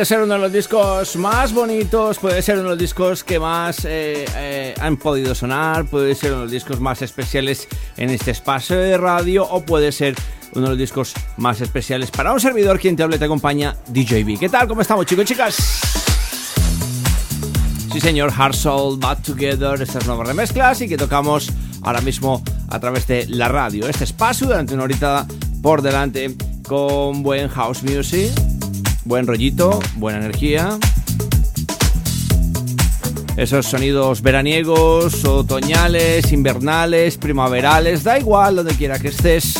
puede ser uno de los discos más bonitos, puede ser uno de los discos que más eh, eh, han podido sonar, puede ser uno de los discos más especiales en este espacio de radio o puede ser uno de los discos más especiales para un servidor quien te habla y te acompaña, DJB. ¿Qué tal? ¿Cómo estamos chicos y chicas? Sí señor, Hard Soul, Bad Together, estas nuevas remezclas y que tocamos ahora mismo a través de la radio. Este espacio durante una horita por delante con buen house music. Buen rollito, buena energía. Esos sonidos veraniegos, otoñales, invernales, primaverales, da igual donde quiera que estés.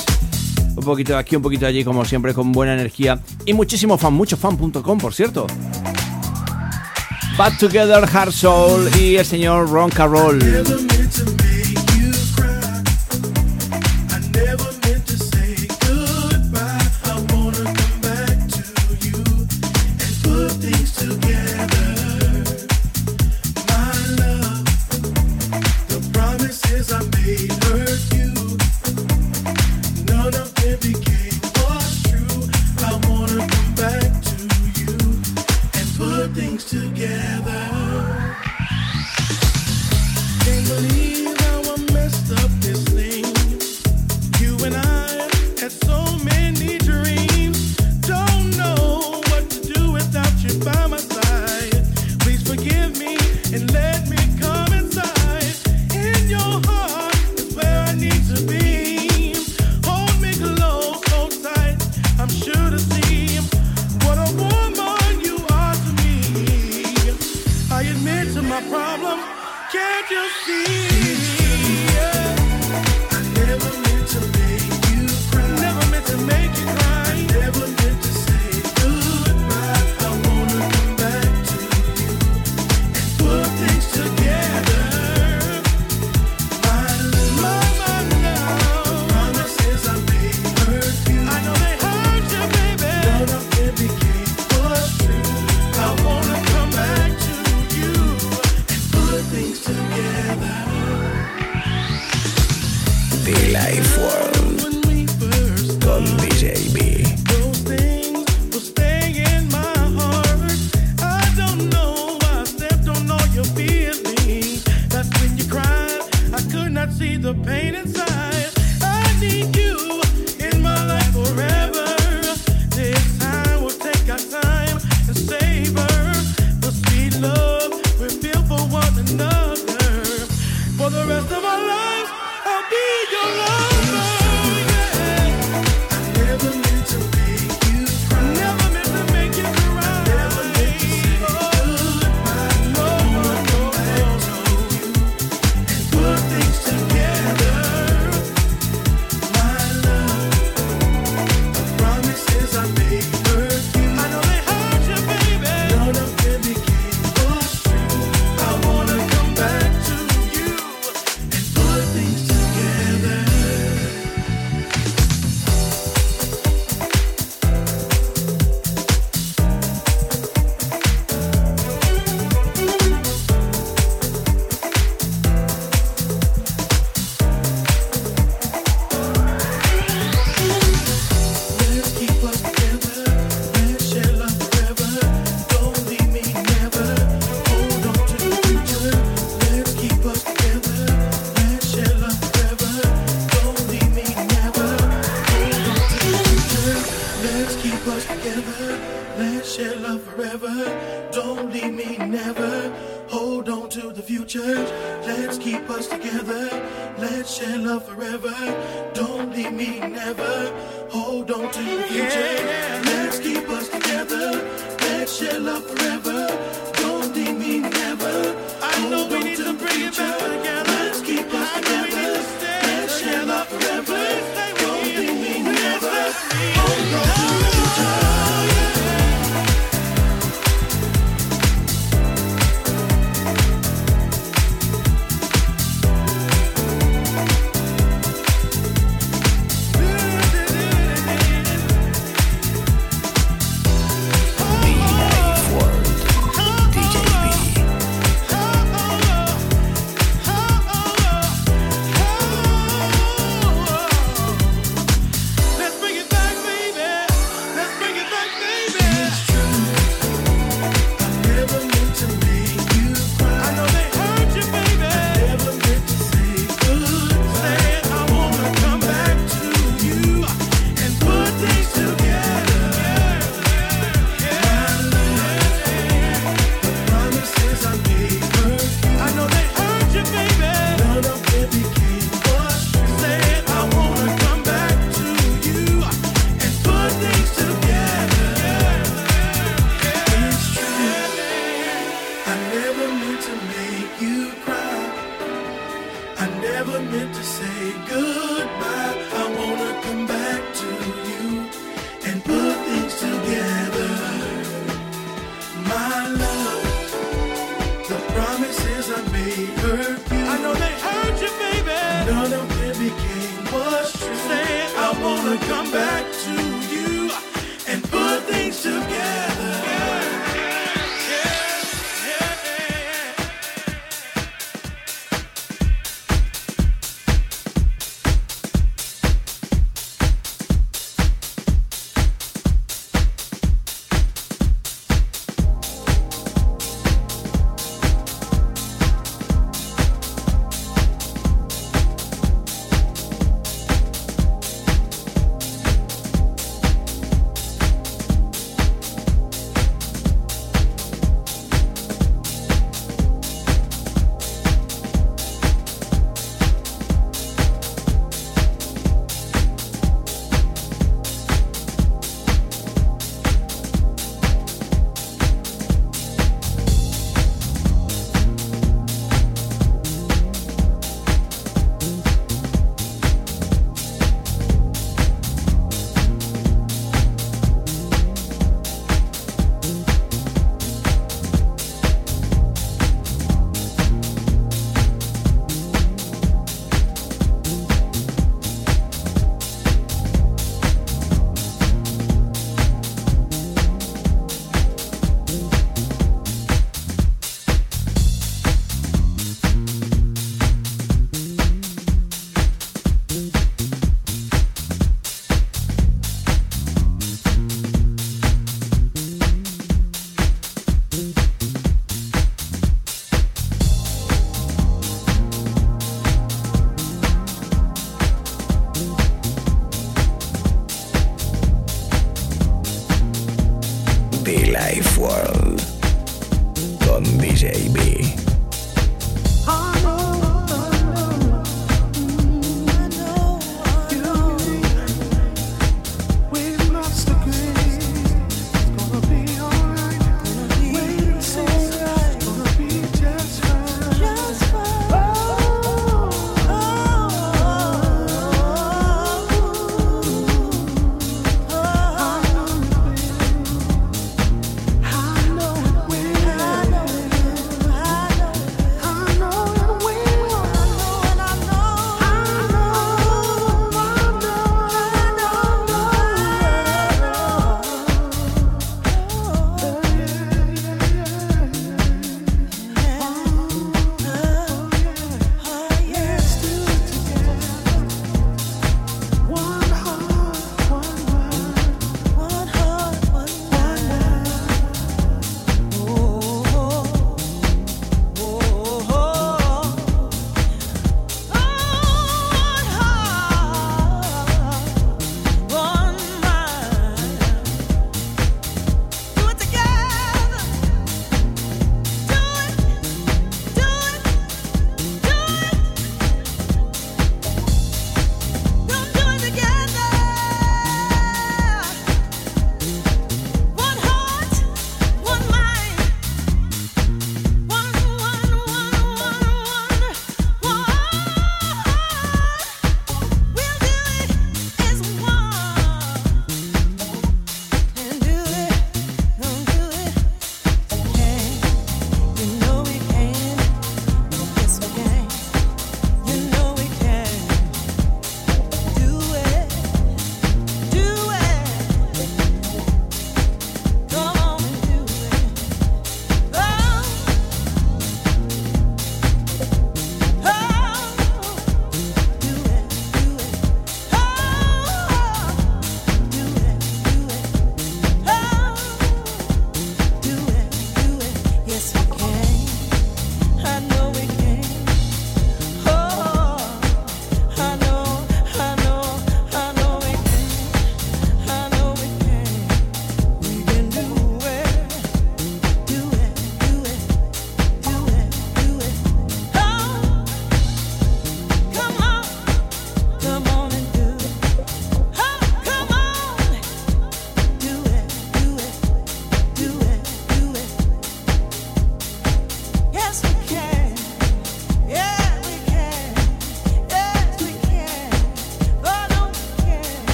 Un poquito de aquí, un poquito de allí, como siempre, con buena energía. Y muchísimo fan, muchofan.com, por cierto. Bad Together, Hard Soul y el señor Ron Carroll. J. B.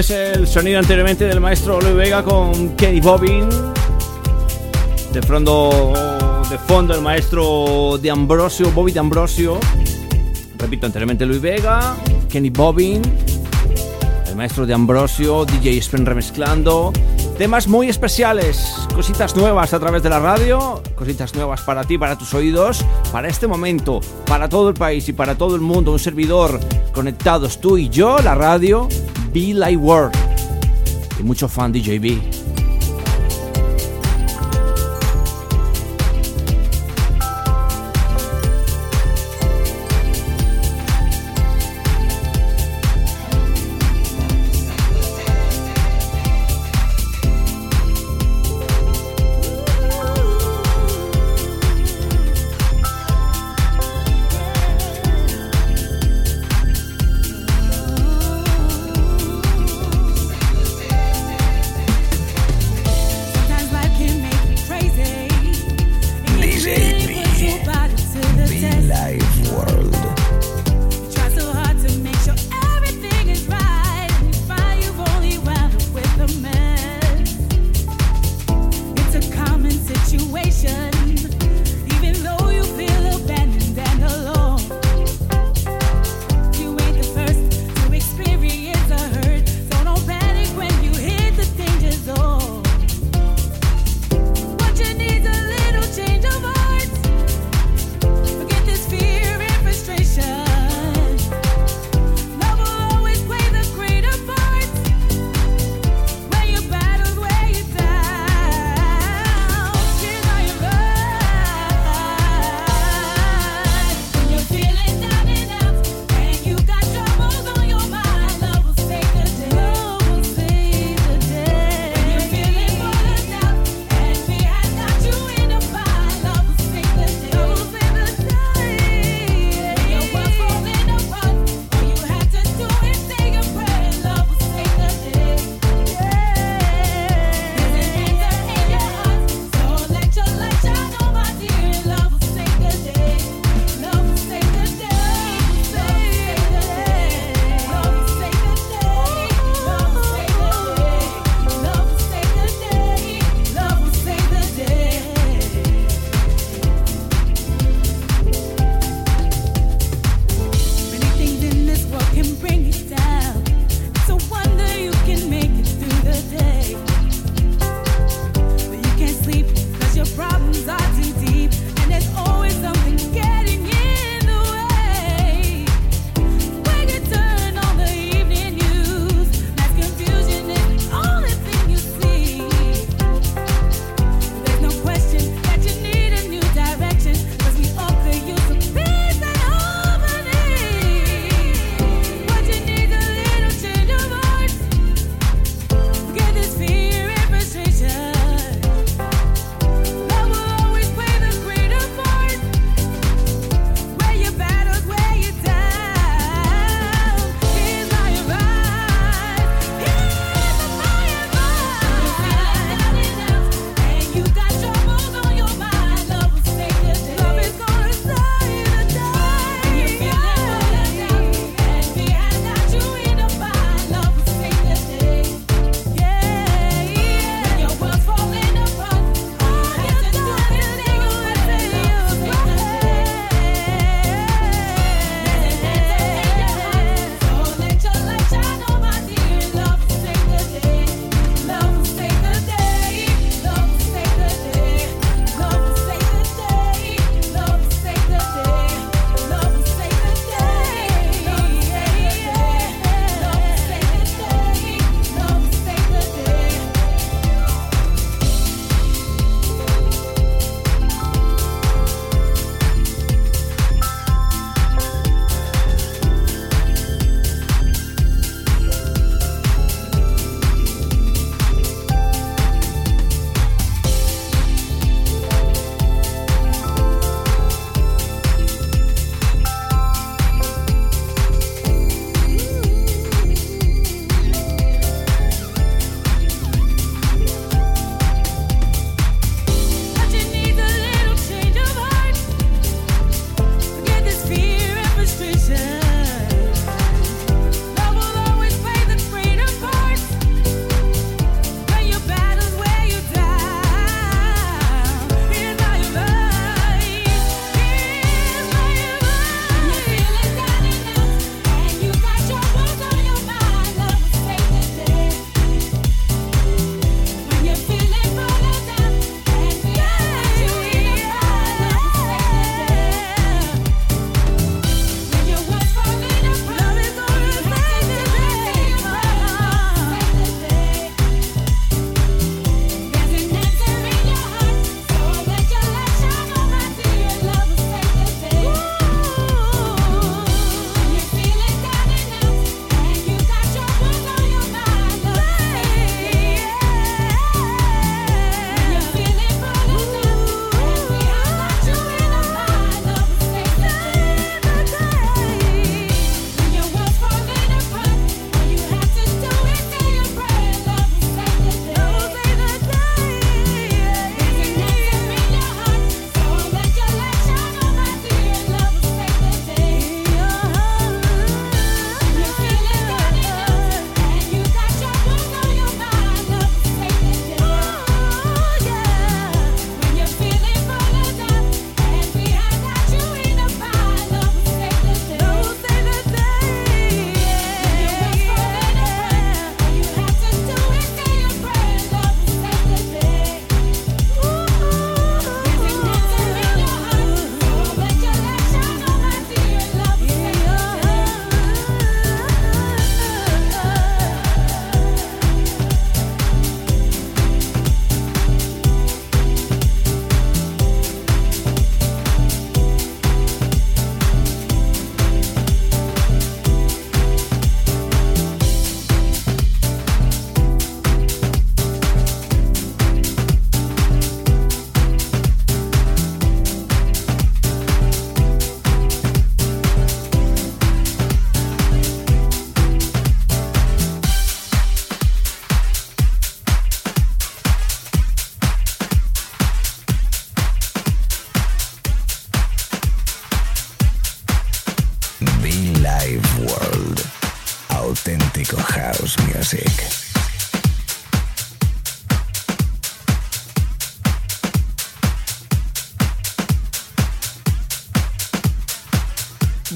Es el sonido anteriormente del maestro Luis Vega con Kenny Bobbin. De fondo, de fondo el maestro de Ambrosio, Bobby de Ambrosio. Repito, anteriormente Luis Vega, Kenny Bobbin, el maestro de Ambrosio, DJ Spen remezclando. Temas muy especiales, cositas nuevas a través de la radio, cositas nuevas para ti, para tus oídos, para este momento, para todo el país y para todo el mundo. Un servidor conectados tú y yo, la radio, Be Like World. Y mucho fan DJB.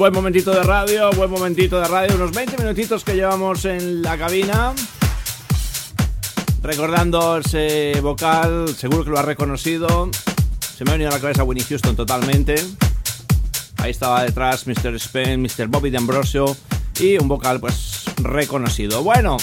Buen momentito de radio, buen momentito de radio, unos 20 minutitos que llevamos en la cabina. Recordando ese vocal, seguro que lo ha reconocido. Se me ha venido a la cabeza Winnie Houston totalmente. Ahí estaba detrás Mr. Spain, Mr. Bobby D'Ambrosio y un vocal pues reconocido. Bueno,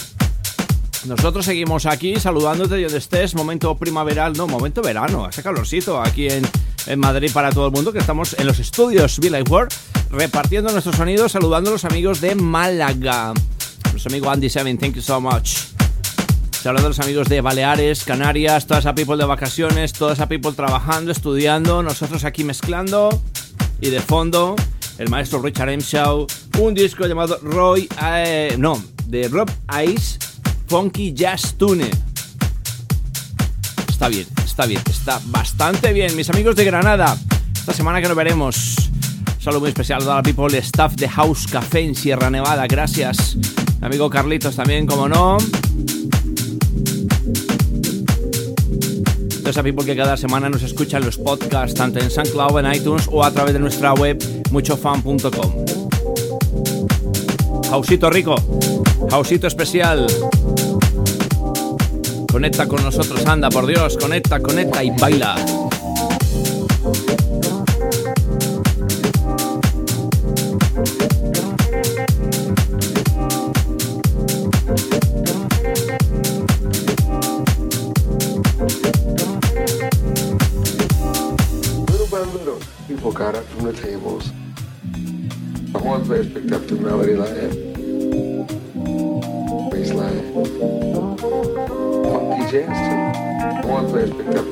nosotros seguimos aquí saludándote donde estés, momento primaveral, no, momento verano, hace calorcito aquí en, en Madrid para todo el mundo, que estamos en los estudios Life World, repartiendo nuestros sonidos, saludando a los amigos de Málaga. Nuestro amigo Andy Seven, thank you so much. Saludando a los amigos de Baleares, Canarias, toda esa people de vacaciones, toda esa people trabajando, estudiando, nosotros aquí mezclando y de fondo el maestro Richard M. Shaw, un disco llamado Roy, eh, no, de Rob Ice, Funky Jazz Tune. Está bien, está bien, está bastante bien. Mis amigos de Granada, esta semana que nos veremos. Saludo muy especial a la people staff de House Café en Sierra Nevada, gracias. Mi amigo Carlitos también, como no. a people que cada semana nos escuchan los podcasts tanto en SoundCloud, en iTunes o a través de nuestra web muchofan.com. Jausito rico, Jausito especial. Conecta con nosotros, anda, por Dios, conecta, conecta y baila. Melody line, Bass line, Funky jazz too. One player picked up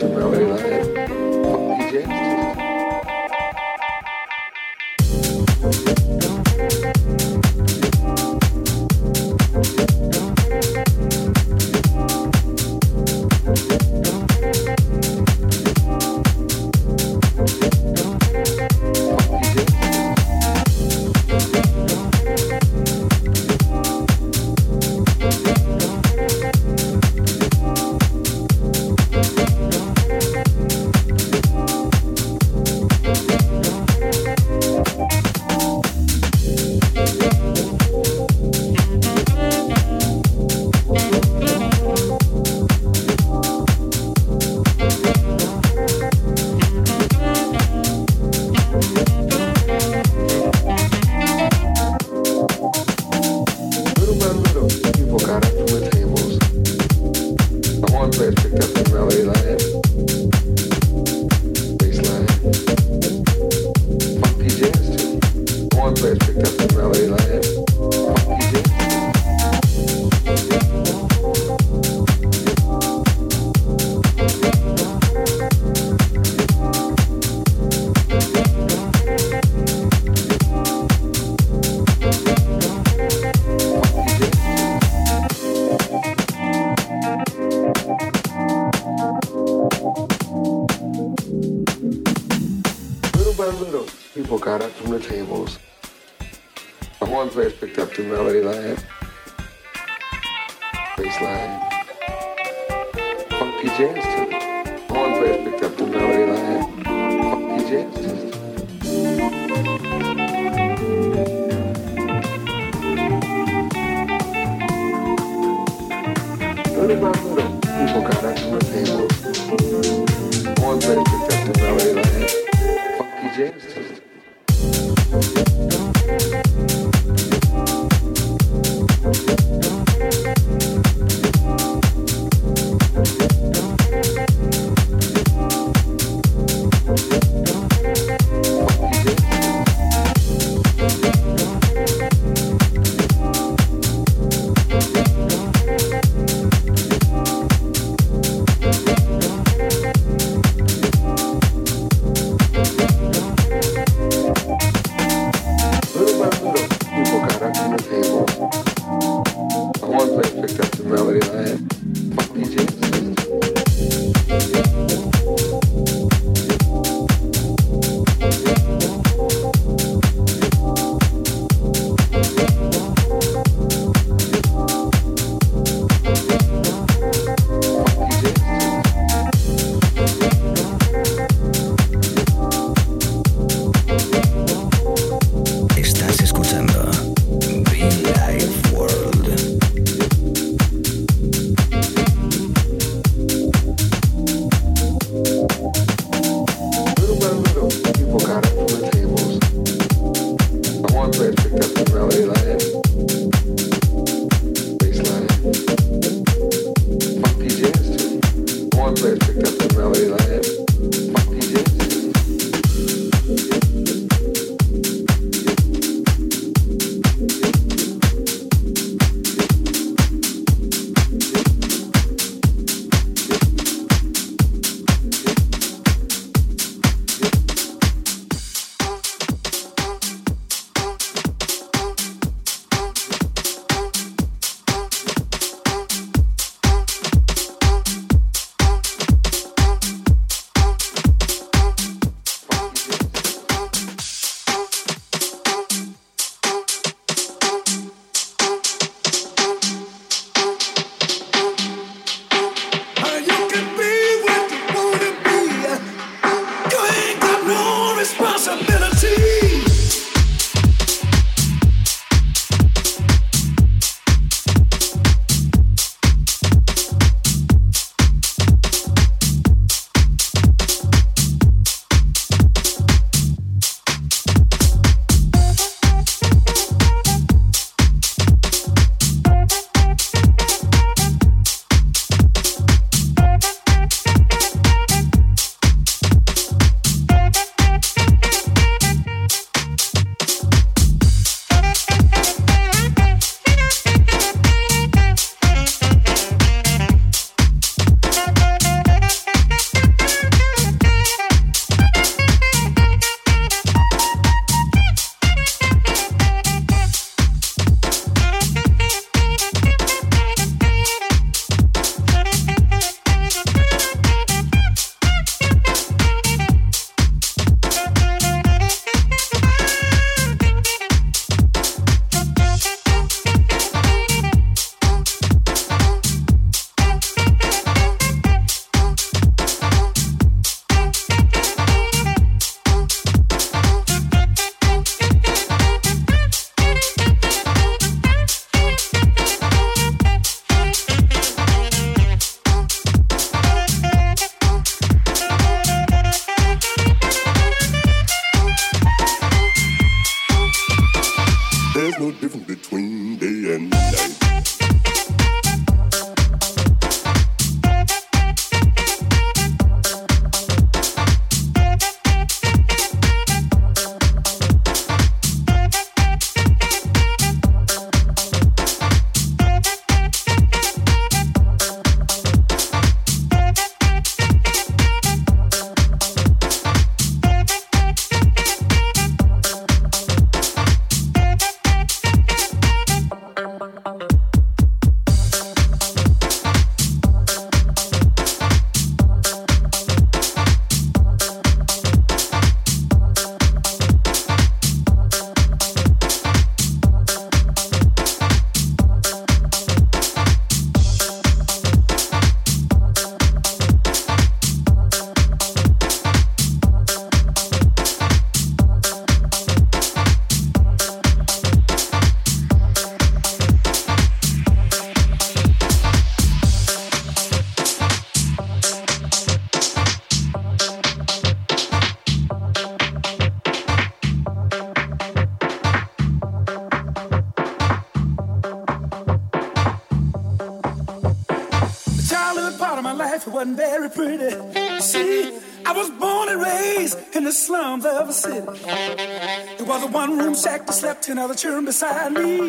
I need.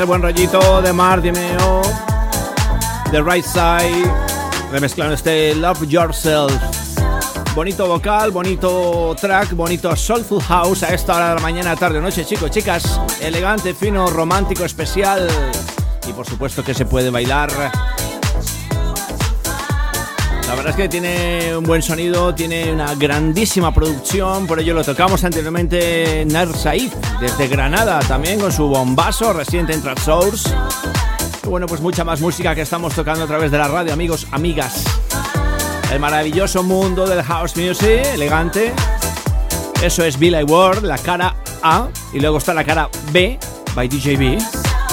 El buen rollito de Mar Dimeo, The Right Side, remezclando este Love Yourself. Bonito vocal, bonito track, bonito soulful house a esta hora de la mañana, tarde, noche, chicos, chicas. Elegante, fino, romántico, especial. Y por supuesto que se puede bailar la verdad es que tiene un buen sonido, tiene una grandísima producción, por ello lo tocamos anteriormente Nar Said, desde Granada, también con su bombazo reciente en Source. Y bueno, pues mucha más música que estamos tocando a través de la radio, amigos, amigas. El maravilloso mundo del house music, elegante. Eso es Billy Ward, la cara A, y luego está la cara B, by DJB.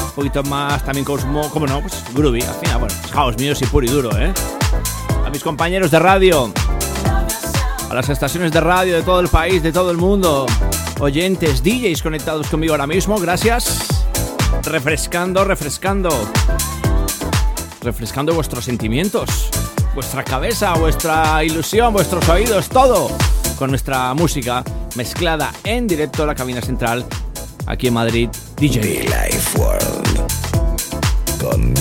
Un poquito más también como, como no, pues groovy, al final, bueno, house music puro y duro, ¿eh? Mis compañeros de radio, a las estaciones de radio de todo el país, de todo el mundo, oyentes, DJs conectados conmigo ahora mismo, gracias. Refrescando, refrescando. Refrescando vuestros sentimientos, vuestra cabeza, vuestra ilusión, vuestros oídos, todo con nuestra música mezclada en directo a la cabina central aquí en Madrid, DJ Life World con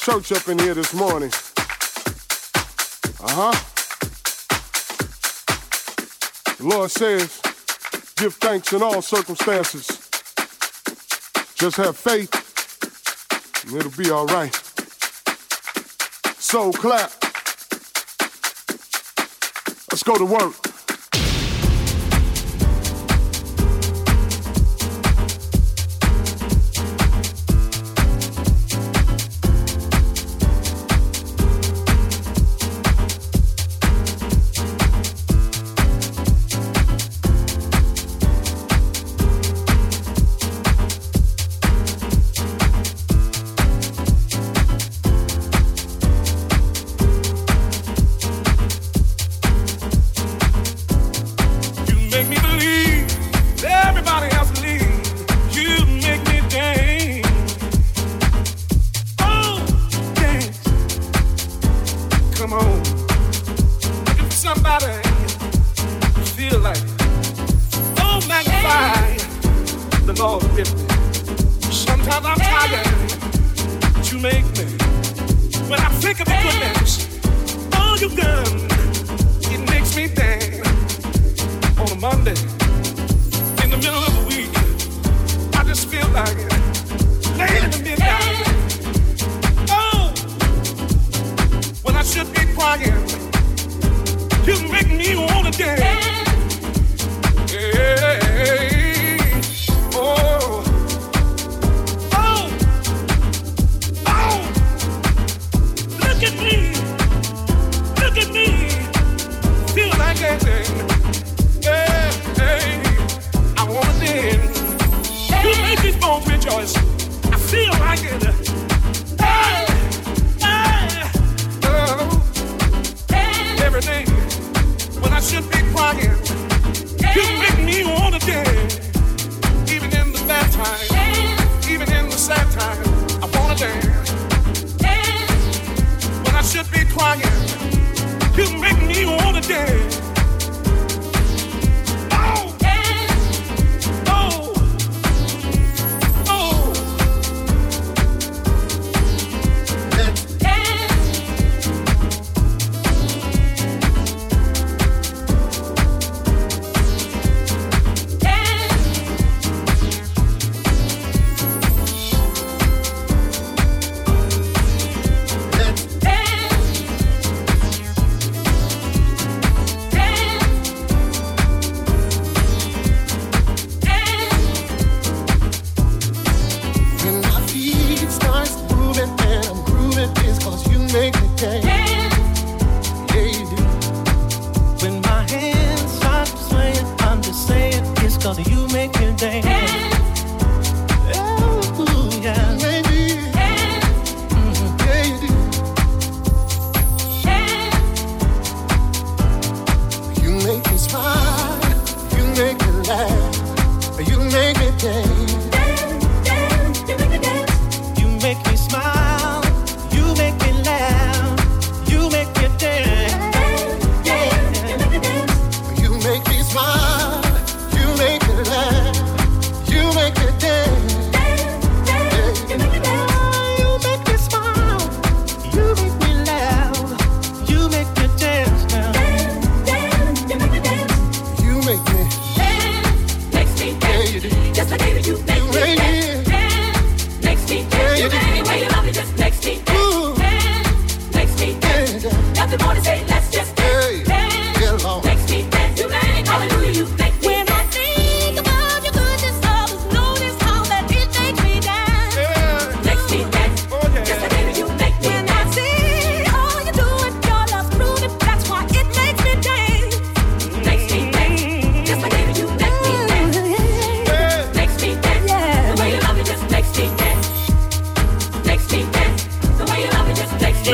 church up in here this morning? Uh huh. The Lord says, give thanks in all circumstances. Just have faith, and it'll be all right. So clap. Let's go to work.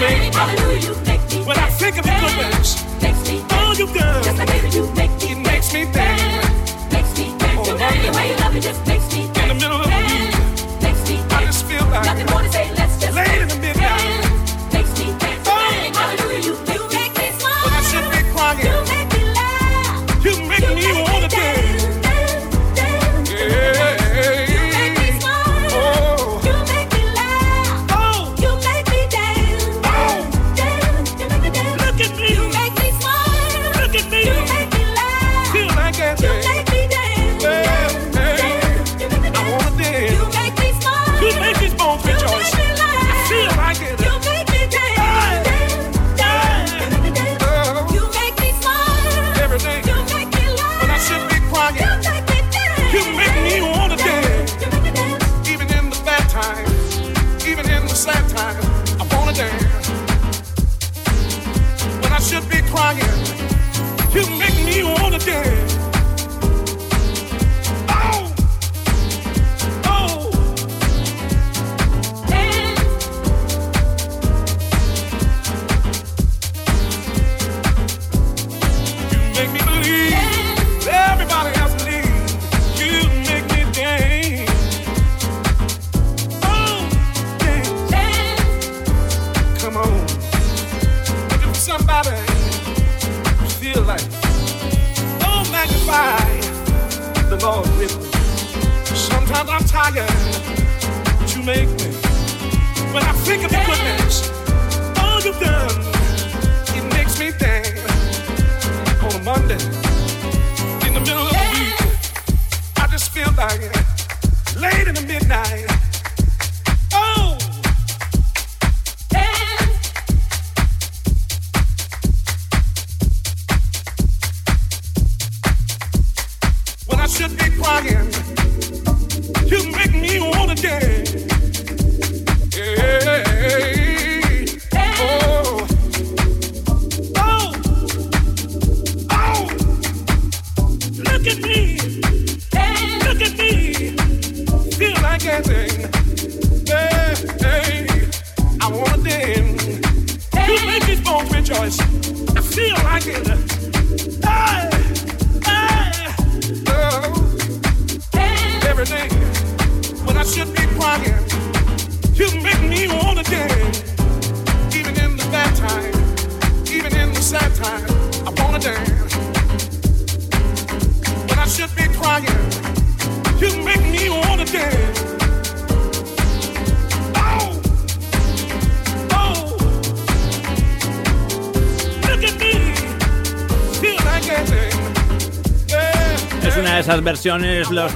you. Hallelujah, you make me. When I think of your goodness, oh, you good.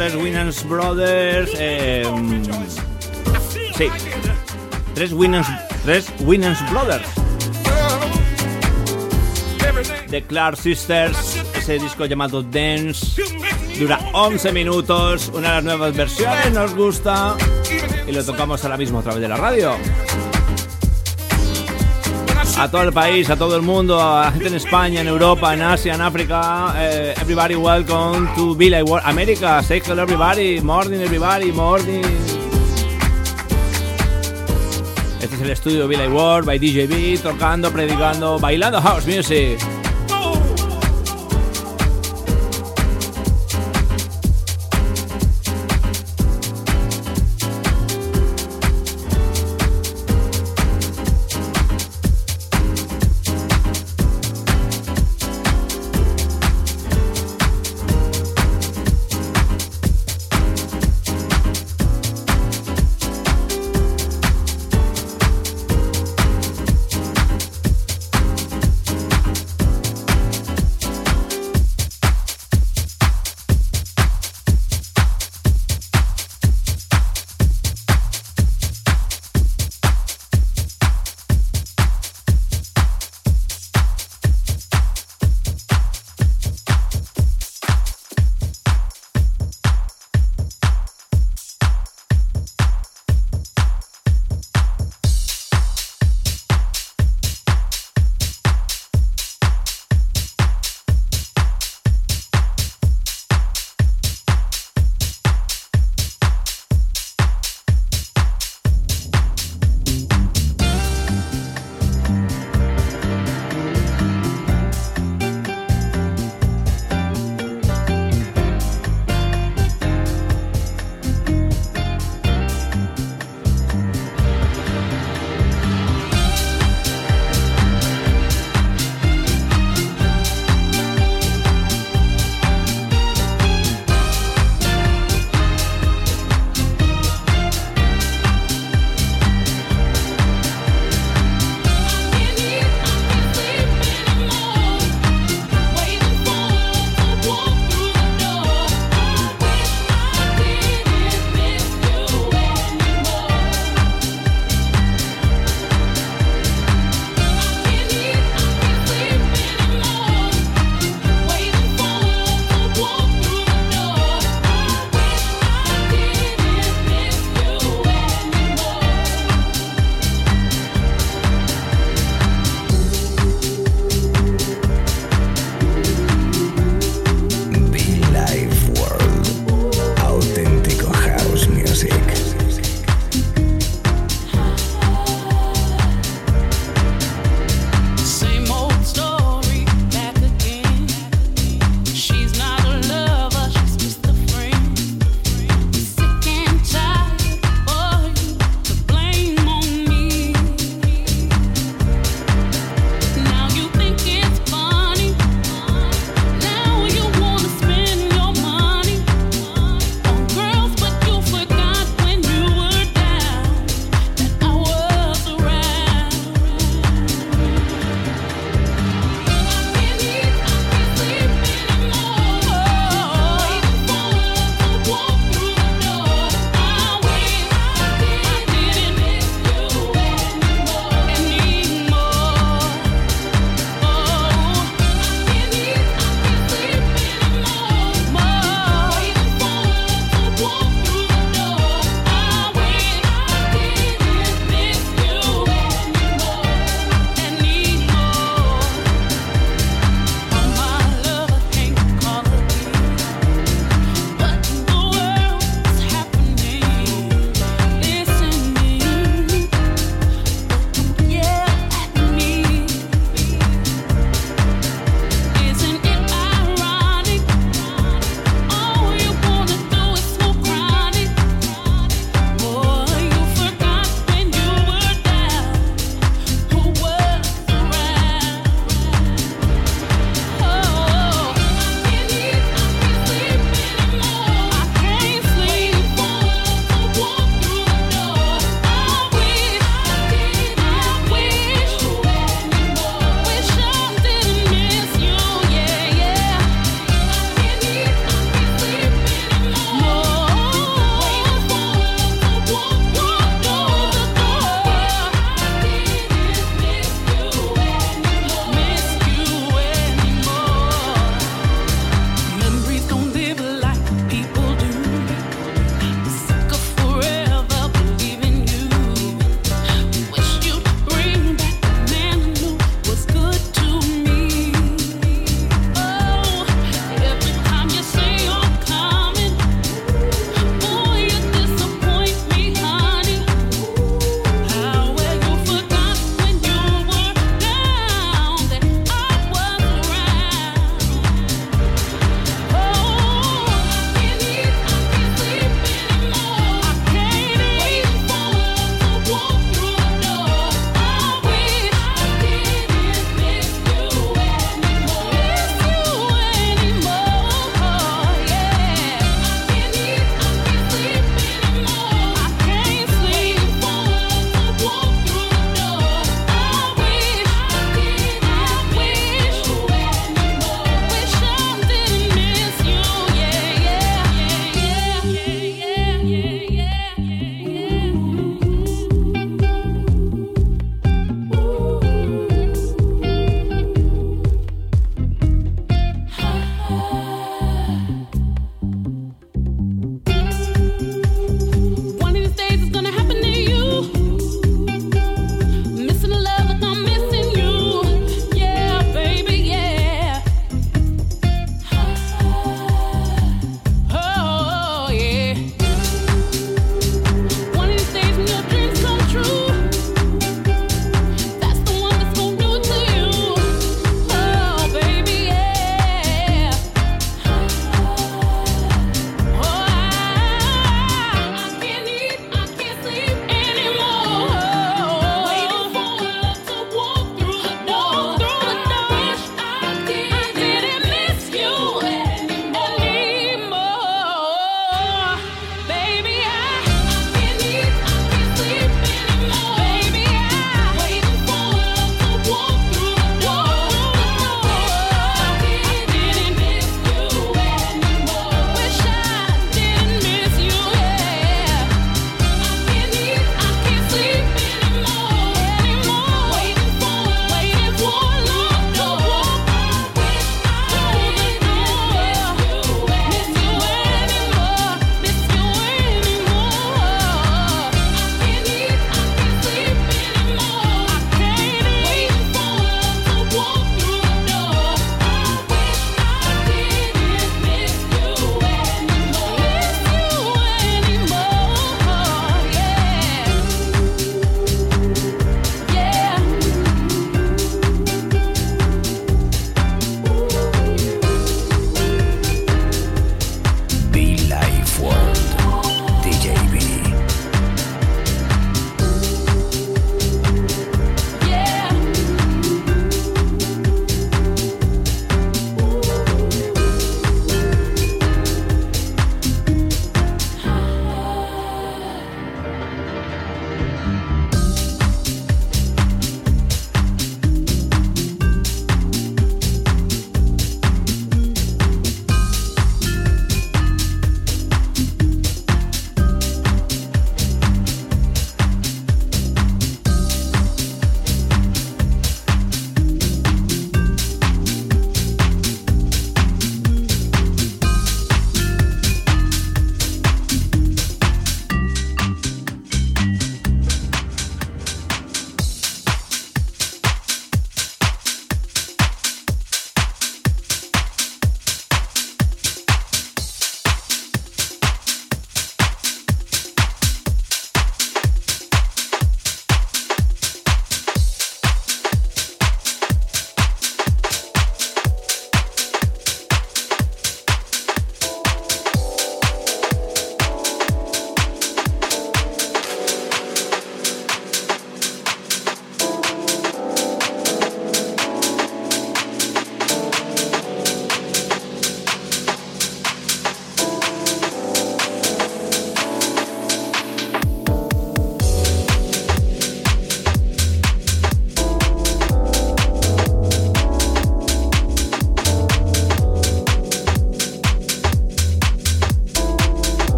Tres Winans Brothers. Eh, sí, tres Winans, tres Winans Brothers. The Clark Sisters, ese disco llamado Dance, dura 11 minutos, una de las nuevas versiones, nos gusta y lo tocamos ahora mismo a través de la radio a todo el país, a todo el mundo, a la gente en España, en Europa, en Asia, en África. Eh, everybody welcome to Billy World America. Say hello everybody, morning everybody, morning. Este es el estudio Billy World by DJB, tocando, predicando, bailando house music.